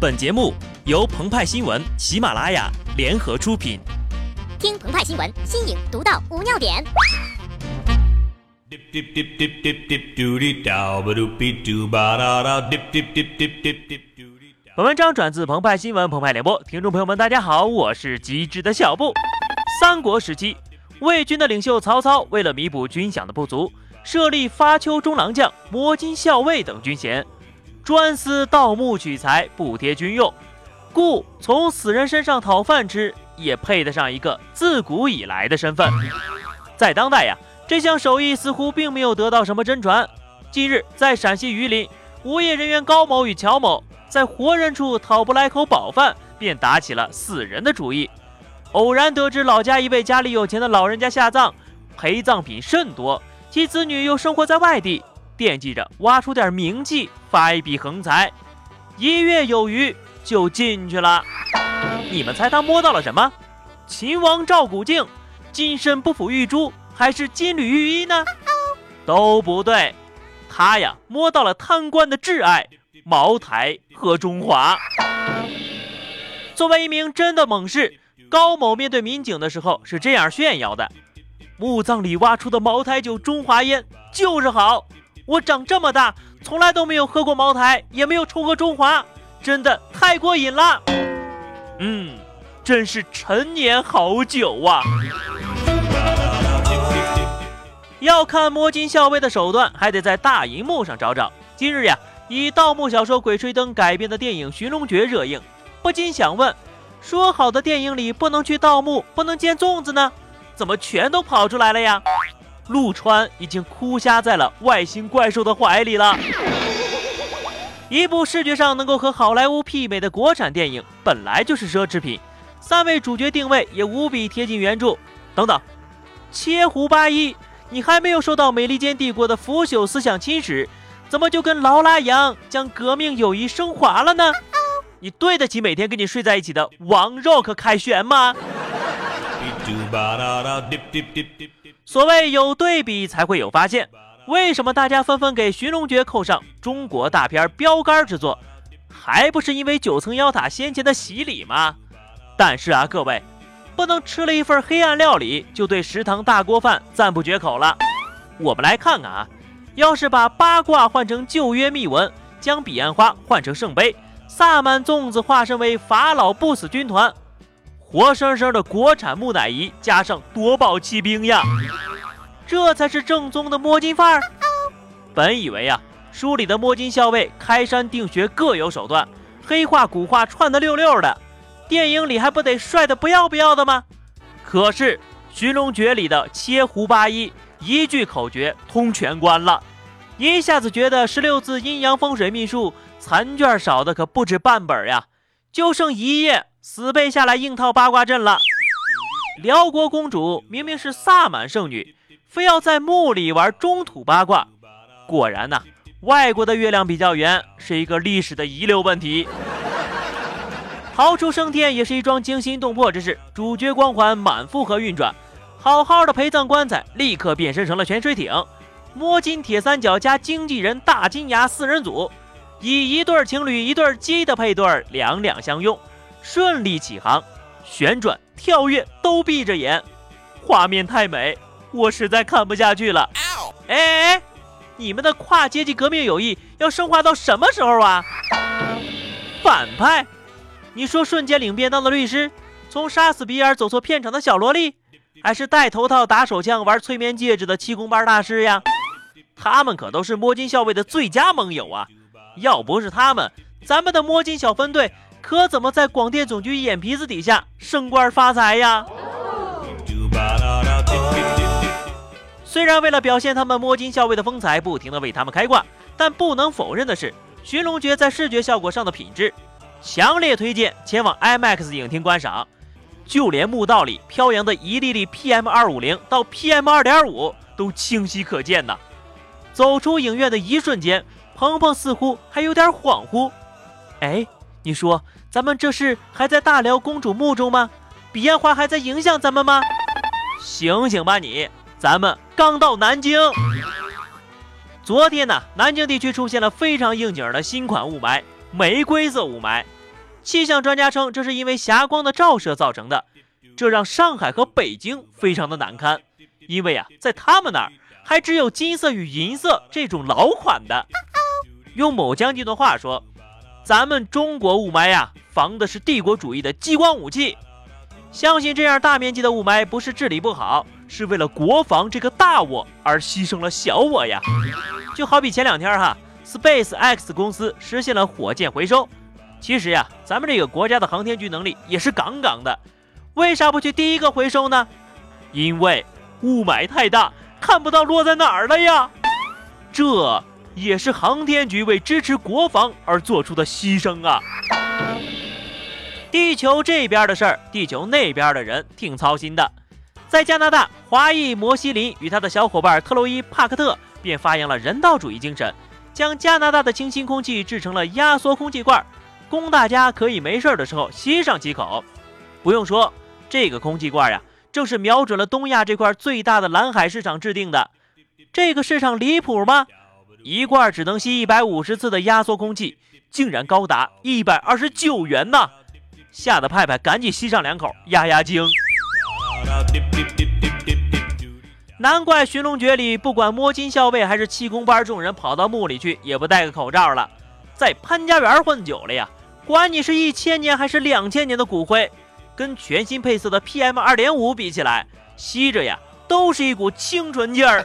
本节目由澎湃新闻、喜马拉雅联合出品。听澎湃新闻，新颖独到，无尿点。本文章转自澎湃新闻澎湃联播，听众朋友们，大家好，我是机智的小布。三国时期，魏军的领袖曹操为了弥补军饷的不足，设立发丘中郎将、摸金校尉等军衔。专司盗墓取财，补贴军用，故从死人身上讨饭吃，也配得上一个自古以来的身份。在当代呀，这项手艺似乎并没有得到什么真传。近日，在陕西榆林，无业人员高某与乔某在活人处讨不来口饱饭，便打起了死人的主意。偶然得知老家一位家里有钱的老人家下葬，陪葬品甚多，其子女又生活在外地。惦记着挖出点名气，发一笔横财，一月有余就进去了。你们猜他摸到了什么？秦王赵古镜、金身不腐玉珠，还是金缕玉衣呢？都不对，他呀摸到了贪官的挚爱——茅台和中华。作为一名真的猛士，高某面对民警的时候是这样炫耀的：墓葬里挖出的茅台酒中华烟就是好。我长这么大，从来都没有喝过茅台，也没有抽过中华，真的太过瘾了。嗯，真是陈年好酒啊！要看摸金校尉的手段，还得在大银幕上找找。今日呀，以盗墓小说《鬼吹灯》改编的电影《寻龙诀》热映，不禁想问：说好的电影里不能去盗墓，不能见粽子呢？怎么全都跑出来了呀？陆川已经哭瞎在了外星怪兽的怀里了。一部视觉上能够和好莱坞媲美的国产电影，本来就是奢侈品。三位主角定位也无比贴近原著。等等，切胡八一，你还没有受到美利坚帝国的腐朽思想侵蚀，怎么就跟劳拉杨将革命友谊升华了呢？你对得起每天跟你睡在一起的王 Rock 凯旋吗？所谓有对比才会有发现，为什么大家纷纷给《寻龙诀》扣上中国大片标杆之作，还不是因为九层妖塔先前的洗礼吗？但是啊，各位，不能吃了一份黑暗料理就对食堂大锅饭赞不绝口了。我们来看看啊，要是把八卦换成旧约秘文，将彼岸花换成圣杯，萨满粽子化身为法老不死军团。活生生的国产木乃伊加上夺宝奇兵呀，这才是正宗的摸金范儿。本以为呀，书里的摸金校尉开山定穴各有手段，黑话古话串的溜溜的，电影里还不得帅的不要不要的吗？可是《寻龙诀》里的切胡八一一句口诀通全关了，一下子觉得十六字阴阳风水秘术残卷少的可不止半本呀，就剩一页。死背下来硬套八卦阵了。辽国公主明明是萨满圣女，非要在墓里玩中土八卦。果然呐，外国的月亮比较圆，是一个历史的遗留问题。逃出升天也是一桩惊心动魄之事，主角光环满负荷运转，好好的陪葬棺材立刻变身成了潜水艇。摸金铁三角加经纪人大金牙四人组，以一对情侣一对鸡的配对两两相拥。顺利起航，旋转、跳跃都闭着眼，画面太美，我实在看不下去了。哎哎，你们的跨阶级革命友谊要升华到什么时候啊？反派？你说瞬间领便当的律师，从杀死比尔走错片场的小萝莉，还是戴头套打手枪玩催眠戒指的气功班大师呀？他们可都是摸金校尉的最佳盟友啊！要不是他们，咱们的摸金小分队。可怎么在广电总局眼皮子底下升官发财呀？虽然为了表现他们摸金校尉的风采，不停的为他们开挂，但不能否认的是，《寻龙诀》在视觉效果上的品质，强烈推荐前往 IMAX 影厅观赏。就连墓道里飘扬的一粒粒 PM 二五零到 PM 二点五都清晰可见呐。走出影院的一瞬间，鹏鹏似乎还有点恍惚。哎。你说咱们这是还在大辽公主墓中吗？彼岸花还在影响咱们吗？醒醒吧你！咱们刚到南京。昨天呢，南京地区出现了非常应景的新款雾霾——玫瑰色雾霾。气象专家称，这是因为霞光的照射造成的，这让上海和北京非常的难堪，因为啊，在他们那儿还只有金色与银色这种老款的。用某将军的话说，咱们中国雾霾呀，防的是帝国主义的激光武器。相信这样大面积的雾霾不是治理不好，是为了国防这个大我而牺牲了小我呀。就好比前两天哈，Space X 公司实现了火箭回收。其实呀，咱们这个国家的航天局能力也是杠杠的，为啥不去第一个回收呢？因为雾霾太大，看不到落在哪儿了呀。这也是航天局为支持国防而做出的牺牲啊。地球这边的事儿，地球那边的人挺操心的。在加拿大，华裔摩西林与他的小伙伴特洛伊·帕克特便发扬了人道主义精神，将加拿大的清新空气制成了压缩空气罐。供大家可以没事的时候吸上几口。不用说，这个空气罐呀，正是瞄准了东亚这块最大的蓝海市场制定的。这个市场离谱吗？一罐只能吸一百五十次的压缩空气，竟然高达一百二十九元呢！吓得派派赶紧吸上两口压压惊。难怪寻龙诀里不管摸金校尉还是气功班众人跑到墓里去也不戴个口罩了，在潘家园混久了呀。管你是一千年还是两千年的骨灰，跟全新配色的 PM 二点五比起来，吸着呀都是一股清纯劲儿。